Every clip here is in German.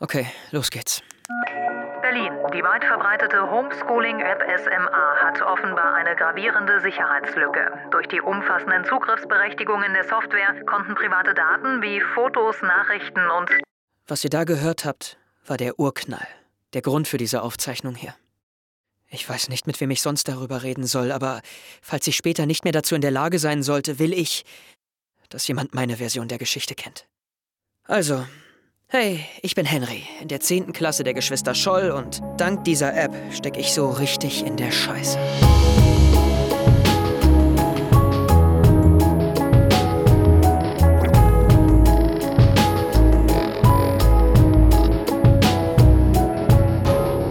Okay, los geht's. Berlin. Die weit verbreitete Homeschooling-App SMA hat offenbar eine gravierende Sicherheitslücke. Durch die umfassenden Zugriffsberechtigungen der Software konnten private Daten wie Fotos, Nachrichten und Was ihr da gehört habt, war der Urknall. Der Grund für diese Aufzeichnung hier. Ich weiß nicht, mit wem ich sonst darüber reden soll, aber falls ich später nicht mehr dazu in der Lage sein sollte, will ich, dass jemand meine Version der Geschichte kennt. Also, hey, ich bin Henry, in der 10. Klasse der Geschwister Scholl und dank dieser App stecke ich so richtig in der Scheiße.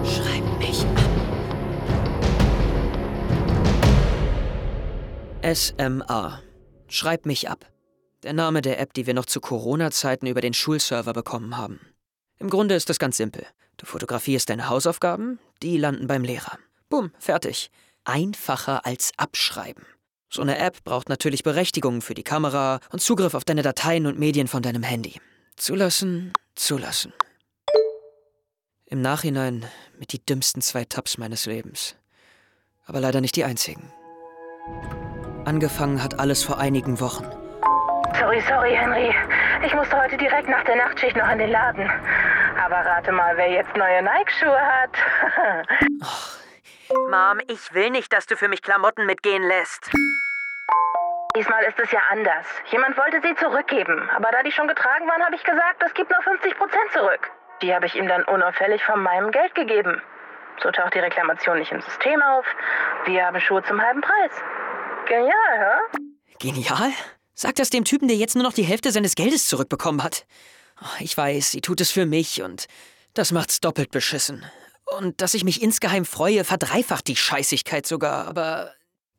Schreib mich ab. SMA. Schreib mich ab. Der Name der App, die wir noch zu Corona-Zeiten über den Schulserver bekommen haben. Im Grunde ist das ganz simpel. Du fotografierst deine Hausaufgaben, die landen beim Lehrer. Bumm, fertig. Einfacher als abschreiben. So eine App braucht natürlich Berechtigungen für die Kamera und Zugriff auf deine Dateien und Medien von deinem Handy. Zulassen, zulassen. Im Nachhinein mit die dümmsten zwei Tabs meines Lebens. Aber leider nicht die einzigen. Angefangen hat alles vor einigen Wochen. Sorry, sorry, Henry. Ich musste heute direkt nach der Nachtschicht noch in den Laden. Aber rate mal, wer jetzt neue Nike-Schuhe hat. Mom, ich will nicht, dass du für mich Klamotten mitgehen lässt. Diesmal ist es ja anders. Jemand wollte sie zurückgeben. Aber da die schon getragen waren, habe ich gesagt, es gibt nur 50 Prozent zurück. Die habe ich ihm dann unauffällig von meinem Geld gegeben. So taucht die Reklamation nicht im System auf. Wir haben Schuhe zum halben Preis. Genial, hä? Genial? Sag das dem Typen, der jetzt nur noch die Hälfte seines Geldes zurückbekommen hat. Oh, Ich weiß, sie tut es für mich und das macht's doppelt beschissen. Und dass ich mich insgeheim freue, verdreifacht die Scheißigkeit sogar, aber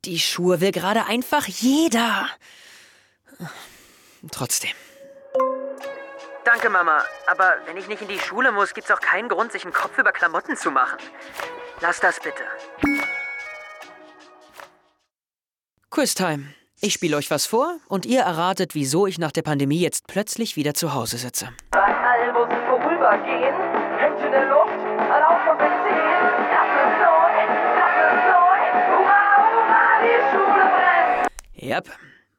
die Schuhe will gerade einfach jeder. Trotzdem. Danke, Mama. Aber wenn ich nicht in die Schule muss, gibt's auch keinen Grund, sich einen Kopf über Klamotten zu machen. Lass das bitte. Quiztime. Ich spiele euch was vor und ihr erratet, wieso ich nach der Pandemie jetzt plötzlich wieder zu Hause sitze. Bei allen muss es vorübergehen. Hängt in der Luft, ein Auf von Benzin. Das ist neu, das ist neu. Hurra, hurra, die Schule brennt. Yep,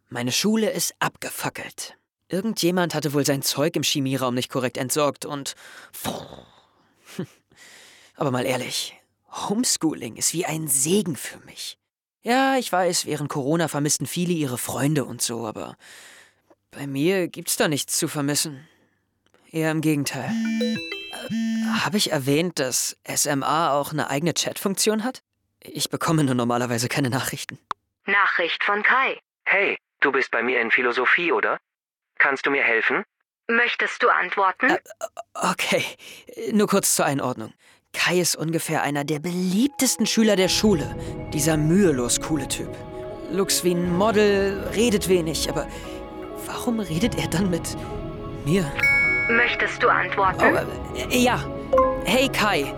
meine Schule ist abgefackelt. Irgendjemand hatte wohl sein Zeug im Chemieraum nicht korrekt entsorgt und. Aber mal ehrlich, Homeschooling ist wie ein Segen für mich. Ja, ich weiß, während Corona vermissten viele ihre Freunde und so, aber bei mir gibt's da nichts zu vermissen. Eher im Gegenteil. Äh, Habe ich erwähnt, dass SMA auch eine eigene Chatfunktion hat? Ich bekomme nur normalerweise keine Nachrichten. Nachricht von Kai. Hey, du bist bei mir in Philosophie, oder? Kannst du mir helfen? Möchtest du antworten? Okay, nur kurz zur Einordnung. Kai ist ungefähr einer der beliebtesten Schüler der Schule. Dieser mühelos coole Typ. Looks wie ein Model, redet wenig, aber warum redet er dann mit mir? Möchtest du Oh, antworten? äh, ja. Hey Kai.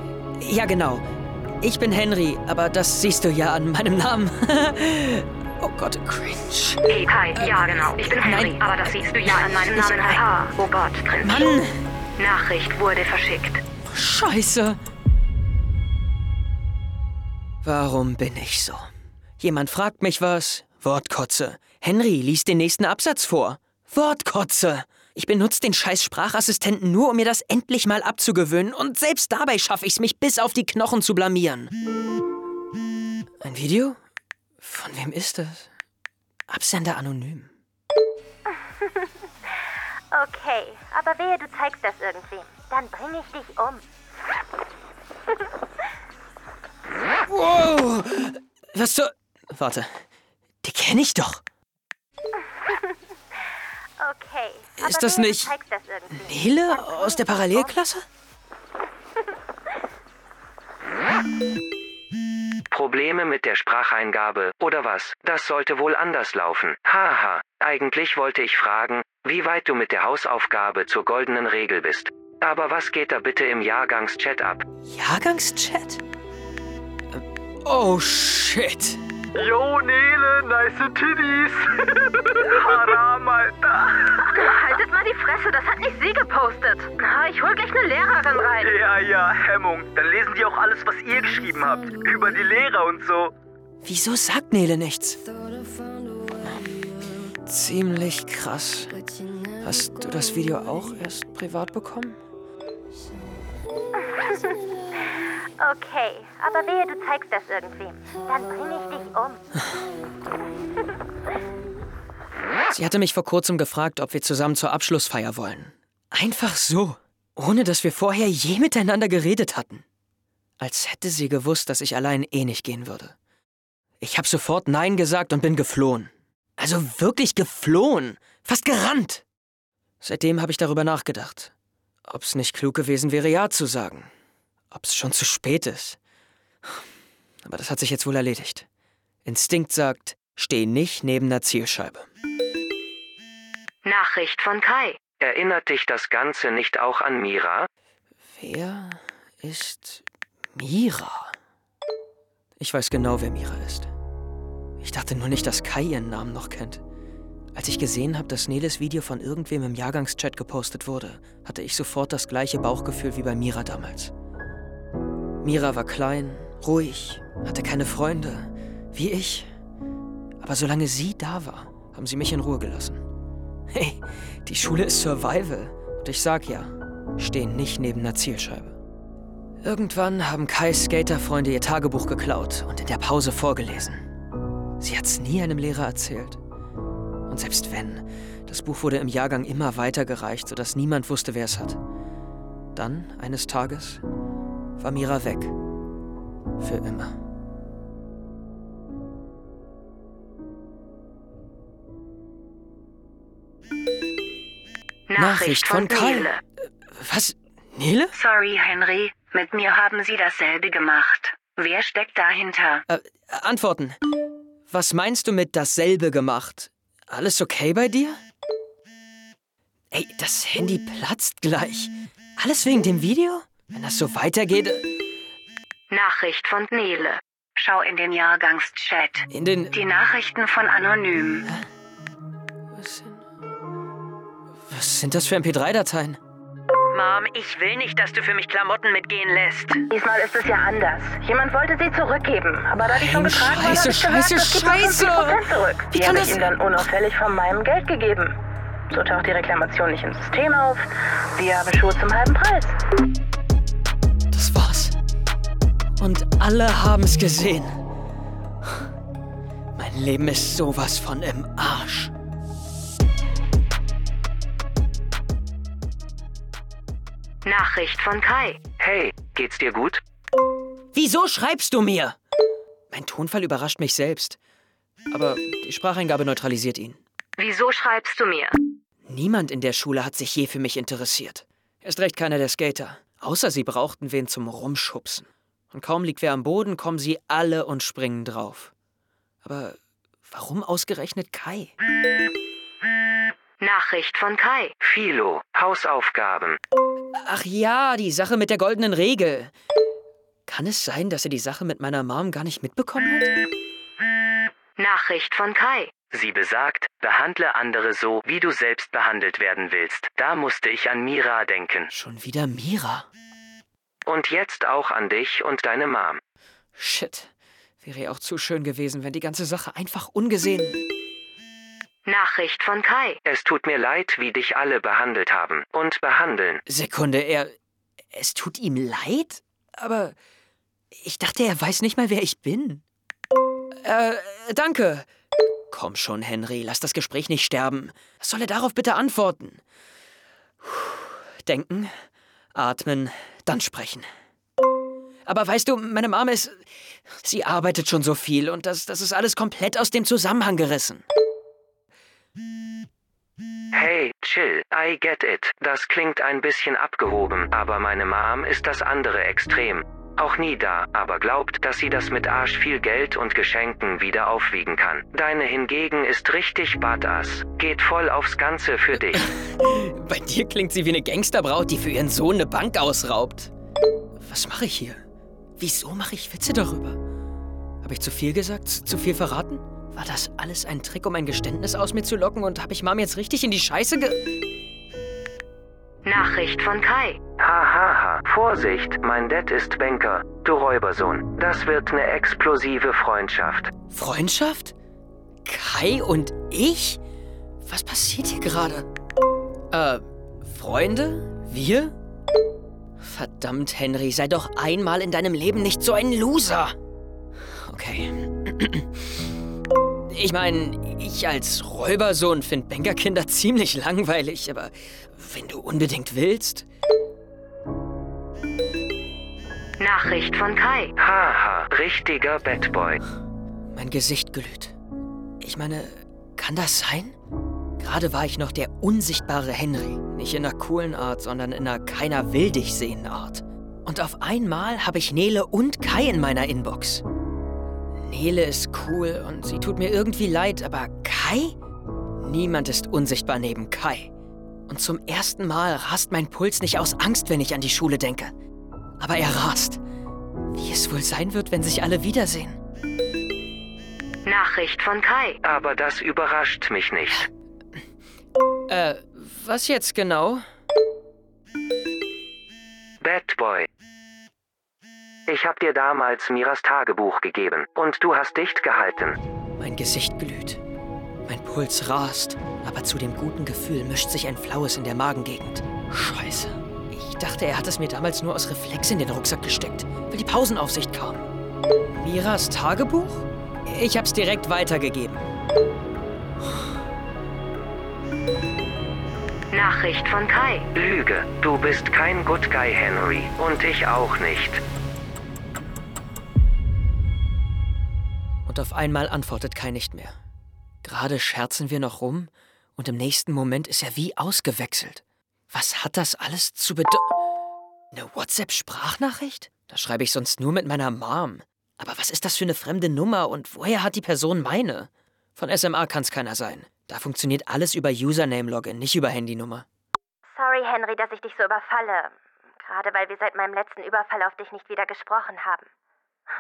Ja, genau. Ich bin Henry, aber das siehst du ja an meinem Namen. oh Gott, cringe. Hey Kai, ja genau. Ich bin Henry, nein. aber das siehst du ja an meinem Namen. Haha. Oh Gott, cringe. Mann, Nachricht wurde verschickt. scheiße. Warum bin ich so? Jemand fragt mich was. Wortkotze. Henry liest den nächsten Absatz vor. Wortkotze. Ich benutze den scheiß Sprachassistenten nur, um mir das endlich mal abzugewöhnen und selbst dabei schaffe ich es, mich bis auf die Knochen zu blamieren. Ein Video? Von wem ist das? Absender anonym. Okay, aber wehe, du zeigst das irgendwem. Dann bringe ich dich um. Was zur... Warte. Die kenne ich doch. Okay. aber Ist das nicht das. Nele aus der Parallelklasse? Probleme mit der Spracheingabe, oder was? Das sollte wohl anders laufen. Haha, eigentlich wollte ich fragen, wie weit du mit der Hausaufgabe zur goldenen Regel bist. Aber was geht da bitte im Jahrgangschat ab? Jahrgangschat? Oh shit. Yo, Nele, nice Titties. Haram, Alter. Haltet mal die Fresse, das hat nicht sie gepostet. Na, ich hol gleich eine Lehrerin rein. Ja, ja, Hemmung. Dann lesen die auch alles, was ihr geschrieben habt. Über die Lehrer und so. Wieso sagt Nele nichts? Ziemlich krass. Hast du das Video auch erst privat bekommen? Okay, aber wehe, du zeigst das irgendwem. Dann bringe ich dich um. Sie hatte mich vor kurzem gefragt, ob wir zusammen zur Abschlussfeier wollen. Einfach so, ohne dass wir vorher je miteinander geredet hatten. Als hätte sie gewusst, dass ich allein eh nicht gehen würde. Ich habe sofort Nein gesagt und bin geflohen. Also wirklich geflohen, fast gerannt. Seitdem habe ich darüber nachgedacht, ob es nicht klug gewesen wäre, Ja zu sagen. Ob es schon zu spät ist. Aber das hat sich jetzt wohl erledigt. Instinkt sagt, steh nicht neben der Zielscheibe. Nachricht von Kai. Erinnert dich das Ganze nicht auch an Mira? Wer ist Mira? Ich weiß genau, wer Mira ist. Ich dachte nur nicht, dass Kai ihren Namen noch kennt. Als ich gesehen habe, dass Neles Video von irgendwem im Jahrgangschat gepostet wurde, hatte ich sofort das gleiche Bauchgefühl wie bei Mira damals. Mira war klein, ruhig, hatte keine Freunde, wie ich. Aber solange sie da war, haben sie mich in Ruhe gelassen. Hey, die Schule ist Survival. Und ich sag ja, stehen nicht neben einer Zielscheibe. Irgendwann haben Kais Skaterfreunde ihr Tagebuch geklaut und in der Pause vorgelesen. Sie hat's nie einem Lehrer erzählt. Und selbst wenn, das Buch wurde im Jahrgang immer weitergereicht, sodass niemand wusste, wer es hat. Dann, eines Tages, war Mira weg. Für immer. Nachricht von Kai. Nele. Was? Nele? Sorry, Henry. Mit mir haben sie dasselbe gemacht. Wer steckt dahinter? Äh, antworten. Was meinst du mit dasselbe gemacht? Alles okay bei dir? Ey, das Handy platzt gleich. Alles wegen dem Video? Wenn das so weitergeht. äh, Nachricht von Nele. Schau in den Jahrgangschat. In den. Die Nachrichten von Anonym. Was sind, was sind das für MP3-Dateien? Mom, ich will nicht, dass du für mich Klamotten mitgehen lässt. Diesmal ist es ja anders. Jemand wollte sie zurückgeben, aber da die schon Nein, getragen waren, Scheiße, habe ich gesagt, Scheiße, das Scheiße. 50% zurück. Wie Die habe ich das- ihm dann unauffällig von meinem Geld gegeben. So taucht die Reklamation nicht im System auf. Wir haben Schuhe zum halben Preis. Und alle haben's gesehen. Mein Leben ist sowas von im Arsch. Nachricht von Kai. Hey, geht's dir gut? Wieso schreibst du mir? Mein Tonfall überrascht mich selbst. Aber die Spracheingabe neutralisiert ihn. Wieso schreibst du mir? Niemand in der Schule hat sich je für mich interessiert. Erst recht keiner der Skater. Außer sie brauchten wen zum Rumschubsen. Und kaum liegt wer am Boden, kommen sie alle und springen drauf. Aber warum ausgerechnet Kai? Nachricht von Kai. Philo, Hausaufgaben. Ach ja, die Sache mit der goldenen Regel. Kann es sein, dass er die Sache mit meiner Mom gar nicht mitbekommen hat? Nachricht von Kai. Sie besagt, behandle andere so, wie du selbst behandelt werden willst. Da musste ich an Mira denken. Schon wieder Mira. Und jetzt auch an dich und deine Mom. Shit. Wäre ja auch zu schön gewesen, wenn die ganze Sache einfach ungesehen. Nachricht von Kai. Es tut mir leid, wie dich alle behandelt haben und behandeln. Sekunde, er. Es tut ihm leid? Aber ich dachte, er weiß nicht mal, wer ich bin. Äh, danke. Komm schon, Henry, lass das Gespräch nicht sterben. Was soll er darauf bitte antworten? Denken, atmen, dann sprechen. Aber weißt du, meine Mama ist. Sie arbeitet schon so viel und das, das ist alles komplett aus dem Zusammenhang gerissen. Hey, chill, I get it. Das klingt ein bisschen abgehoben, aber meine Mom ist das andere Extrem. Auch nie da, aber glaubt, dass sie das mit Arsch viel Geld und Geschenken wieder aufwiegen kann. Deine hingegen ist richtig badass. Geht voll aufs Ganze für dich. Bei dir klingt sie wie eine Gangsterbraut, die für ihren Sohn eine Bank ausraubt. Was mache ich hier? Wieso mache ich Witze darüber? Habe ich zu viel gesagt? Zu viel verraten? War das alles ein Trick, um ein Geständnis aus mir zu locken und habe ich Mom jetzt richtig in die Scheiße ge... Nachricht von Kai. Hahaha, Vorsicht, mein Dad ist Banker, du Räubersohn. Das wird eine explosive Freundschaft. Freundschaft? Kai und ich? Was passiert hier gerade? Äh, Freunde? Wir? Verdammt, Henry, sei doch einmal in deinem Leben nicht so ein Loser. Okay. Ich meine, ich als Räubersohn finde Bankerkinder ziemlich langweilig, aber wenn du unbedingt willst. Nachricht von Kai. Haha, richtiger Bad Boy. Mein Gesicht glüht. Ich meine, kann das sein? Gerade war ich noch der unsichtbare Henry. Nicht in einer coolen Art, sondern in einer keiner will dich sehen Art. Und auf einmal habe ich Nele und Kai in meiner Inbox. Nele ist cool und sie tut mir irgendwie leid, aber Kai? Niemand ist unsichtbar neben Kai. Und zum ersten Mal rast mein Puls nicht aus Angst, wenn ich an die Schule denke. Aber er rast. Wie es wohl sein wird, wenn sich alle wiedersehen. Nachricht von Kai. Aber das überrascht mich nicht. Äh, was jetzt genau? Bad Boy. Ich hab dir damals Miras Tagebuch gegeben und du hast dicht gehalten. Mein Gesicht glüht. Mein Puls rast, aber zu dem guten Gefühl mischt sich ein Flaues in der Magengegend. Scheiße. Ich dachte, er hat es mir damals nur aus Reflex in den Rucksack gesteckt, weil die Pausenaufsicht kam. Miras Tagebuch? Ich hab's direkt weitergegeben. Nachricht von Kai. Lüge, du bist kein Good Guy, Henry. Und ich auch nicht. Und auf einmal antwortet Kai nicht mehr. Gerade scherzen wir noch rum und im nächsten Moment ist er wie ausgewechselt. Was hat das alles zu bedeuten? Eine WhatsApp-Sprachnachricht? Da schreibe ich sonst nur mit meiner Mom. Aber was ist das für eine fremde Nummer und woher hat die Person meine? Von SMA kann es keiner sein. Da funktioniert alles über Username-Login, nicht über Handynummer. Sorry, Henry, dass ich dich so überfalle. Gerade weil wir seit meinem letzten Überfall auf dich nicht wieder gesprochen haben.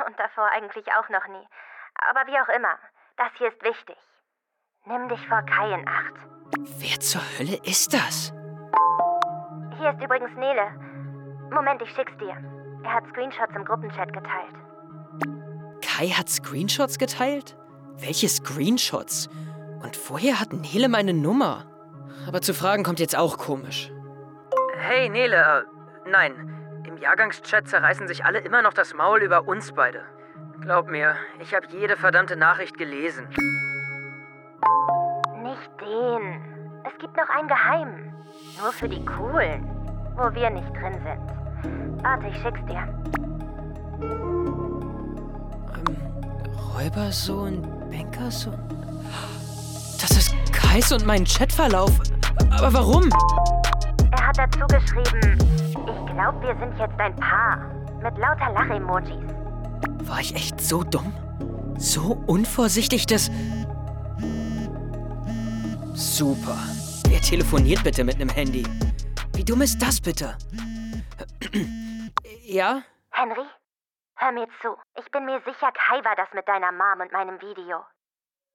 Und davor eigentlich auch noch nie. Aber wie auch immer, das hier ist wichtig. Nimm dich vor Kai in Acht. Wer zur Hölle ist das? Hier ist übrigens Nele. Moment, ich schick's dir. Er hat Screenshots im Gruppenchat geteilt. Kai hat Screenshots geteilt? Welche Screenshots? Und woher hat Nele meine Nummer? Aber zu fragen kommt jetzt auch komisch. Hey Nele, äh, nein. Im Jahrgangschat zerreißen sich alle immer noch das Maul über uns beide. Glaub mir, ich habe jede verdammte Nachricht gelesen. Gibt noch einen geheimen. Nur für die Coolen. Wo wir nicht drin sind. Warte, ich schick's dir. Ähm, Räubersohn, Bankersohn. Das ist Kais und mein Chatverlauf. Aber warum? Er hat dazu geschrieben, ich glaube, wir sind jetzt ein Paar. Mit lauter Lach-Emojis. War ich echt so dumm? So unvorsichtig, dass. Super. Wer telefoniert bitte mit einem Handy? Wie dumm ist das bitte? ja? Henry? Hör mir zu. Ich bin mir sicher, Kai war das mit deiner Mom und meinem Video.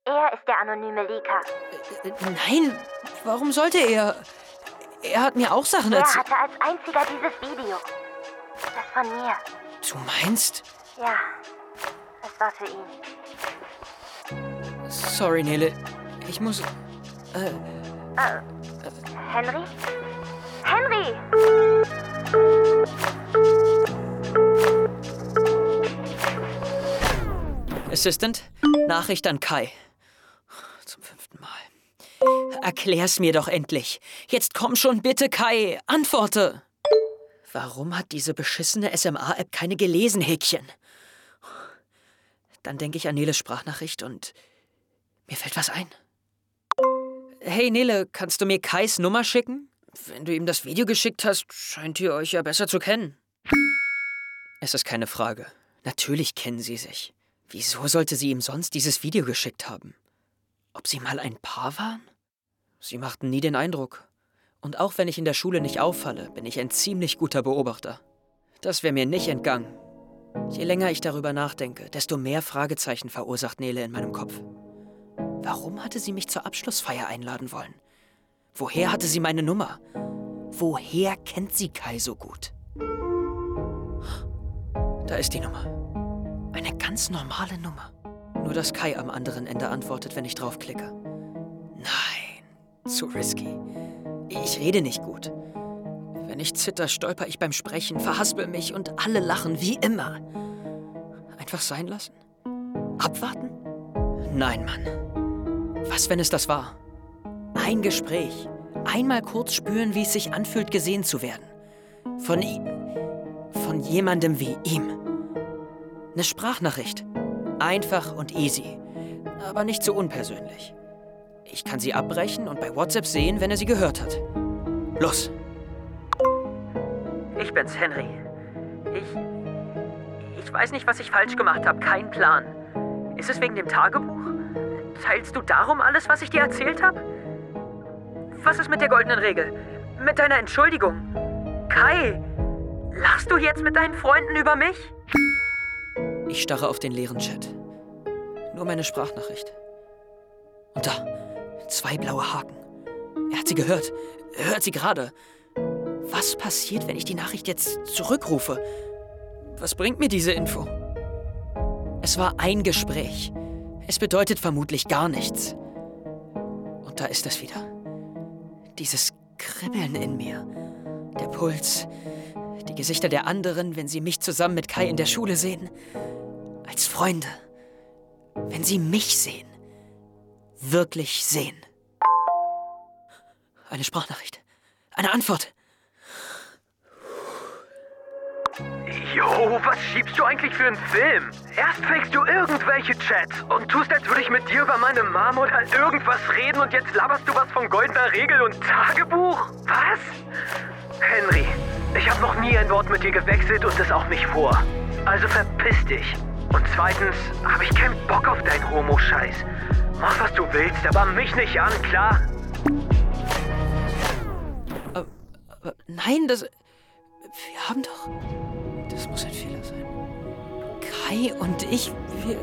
Er ist der anonyme Leaker. Äh, Nein, warum sollte er? Er hat mir auch Sachen Er erzählt. hatte als einziger dieses Video. Das von mir. Du meinst? Ja, es war für ihn. Sorry, Nele. Ich muss. Äh, Henry? Henry! Assistant, Nachricht an Kai. Zum fünften Mal. Erklär's mir doch endlich. Jetzt komm schon bitte, Kai. Antworte. Warum hat diese beschissene SMA-App keine gelesen, Häkchen? Dann denke ich an Neles Sprachnachricht und mir fällt was ein. Hey Nele, kannst du mir Kais Nummer schicken? Wenn du ihm das Video geschickt hast, scheint ihr euch ja besser zu kennen. Es ist keine Frage. Natürlich kennen sie sich. Wieso sollte sie ihm sonst dieses Video geschickt haben? Ob sie mal ein Paar waren? Sie machten nie den Eindruck. Und auch wenn ich in der Schule nicht auffalle, bin ich ein ziemlich guter Beobachter. Das wäre mir nicht entgangen. Je länger ich darüber nachdenke, desto mehr Fragezeichen verursacht Nele in meinem Kopf. Warum hatte sie mich zur Abschlussfeier einladen wollen? Woher hatte sie meine Nummer? Woher kennt sie Kai so gut? Da ist die Nummer. Eine ganz normale Nummer. Nur dass Kai am anderen Ende antwortet, wenn ich draufklicke. Nein, zu risky. Ich rede nicht gut. Wenn ich zitter, stolper ich beim Sprechen, verhaspel mich und alle lachen wie immer. Einfach sein lassen? Abwarten? Nein, Mann. Was, wenn es das war? Ein Gespräch. Einmal kurz spüren, wie es sich anfühlt, gesehen zu werden. Von ihm. Von jemandem wie ihm. Eine Sprachnachricht. Einfach und easy. Aber nicht so unpersönlich. Ich kann sie abbrechen und bei WhatsApp sehen, wenn er sie gehört hat. Los! Ich bin's, Henry. Ich. Ich weiß nicht, was ich falsch gemacht habe. Kein Plan. Ist es wegen dem Tagebuch? Teilst du darum alles, was ich dir erzählt habe? Was ist mit der goldenen Regel? Mit deiner Entschuldigung? Kai, lachst du jetzt mit deinen Freunden über mich? Ich starre auf den leeren Chat. Nur meine Sprachnachricht. Und da, zwei blaue Haken. Er hat sie gehört. Er hört sie gerade. Was passiert, wenn ich die Nachricht jetzt zurückrufe? Was bringt mir diese Info? Es war ein Gespräch. Es bedeutet vermutlich gar nichts. Und da ist es wieder. Dieses Kribbeln in mir. Der Puls. Die Gesichter der anderen, wenn sie mich zusammen mit Kai in der Schule sehen. Als Freunde. Wenn sie mich sehen. Wirklich sehen. Eine Sprachnachricht. Eine Antwort. Jo, was schiebst du eigentlich für einen Film? Erst fakest du irgendwelche Chats und tust, als würde ich mit dir über meine Mom oder irgendwas reden und jetzt laberst du was von goldener Regel und Tagebuch? Was? Henry, ich habe noch nie ein Wort mit dir gewechselt und das auch nicht vor. Also verpiss dich. Und zweitens habe ich keinen Bock auf deinen Homo-Scheiß. Mach, was du willst, aber mich nicht an, klar? Aber, aber nein, das. Wir haben doch. Das muss ein Fehler sein. Kai und ich, wir.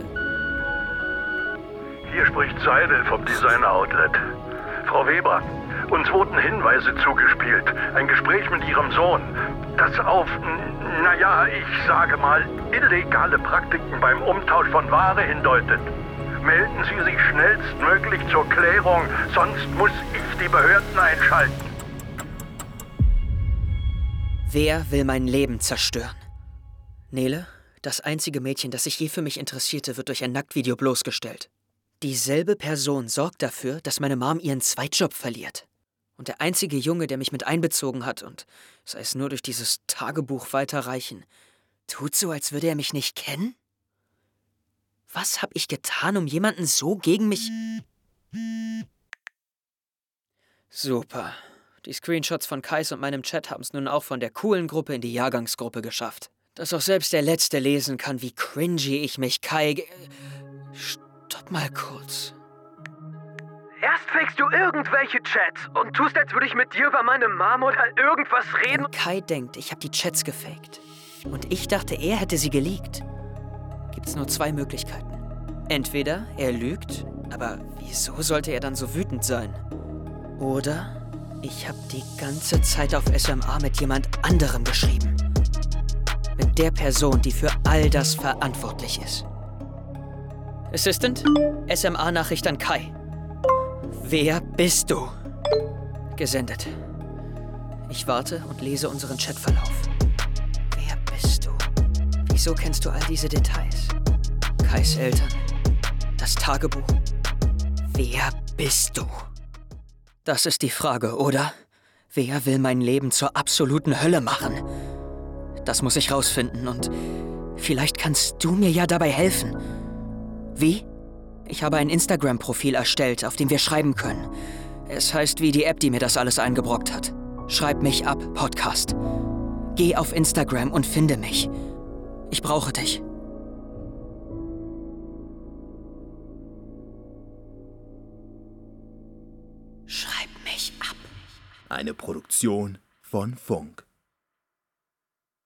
Hier spricht Seidel vom Designer Outlet. Frau Weber, uns wurden Hinweise zugespielt. Ein Gespräch mit Ihrem Sohn, das auf, naja, ich sage mal, illegale Praktiken beim Umtausch von Ware hindeutet. Melden Sie sich schnellstmöglich zur Klärung, sonst muss ich die Behörden einschalten. Wer will mein Leben zerstören? Nele, das einzige Mädchen, das sich je für mich interessierte, wird durch ein Nacktvideo bloßgestellt. Dieselbe Person sorgt dafür, dass meine Mom ihren Zweitjob verliert. Und der einzige Junge, der mich mit einbezogen hat und sei es nur durch dieses Tagebuch weiterreichen, tut so, als würde er mich nicht kennen? Was hab ich getan, um jemanden so gegen mich. Super. Die Screenshots von Kais und meinem Chat haben es nun auch von der coolen Gruppe in die Jahrgangsgruppe geschafft. Dass auch selbst der Letzte lesen kann, wie cringy ich mich Kai. ge- Stopp mal kurz. Erst fakest du irgendwelche Chats und tust, als würde ich mit dir über meine Mom oder irgendwas reden. Kai denkt, ich habe die Chats gefaked und ich dachte, er hätte sie geleakt, gibt's nur zwei Möglichkeiten. Entweder er lügt, aber wieso sollte er dann so wütend sein? Oder ich habe die ganze Zeit auf SMA mit jemand anderem geschrieben. Mit der Person, die für all das verantwortlich ist. Assistant, SMA-Nachricht an Kai. Wer bist du? Gesendet. Ich warte und lese unseren Chatverlauf. Wer bist du? Wieso kennst du all diese Details? Kais Eltern. Das Tagebuch. Wer bist du? Das ist die Frage, oder? Wer will mein Leben zur absoluten Hölle machen? Das muss ich rausfinden und vielleicht kannst du mir ja dabei helfen. Wie? Ich habe ein Instagram-Profil erstellt, auf dem wir schreiben können. Es heißt wie die App, die mir das alles eingebrockt hat. Schreib mich ab, Podcast. Geh auf Instagram und finde mich. Ich brauche dich. Schreib mich ab. Eine Produktion von Funk.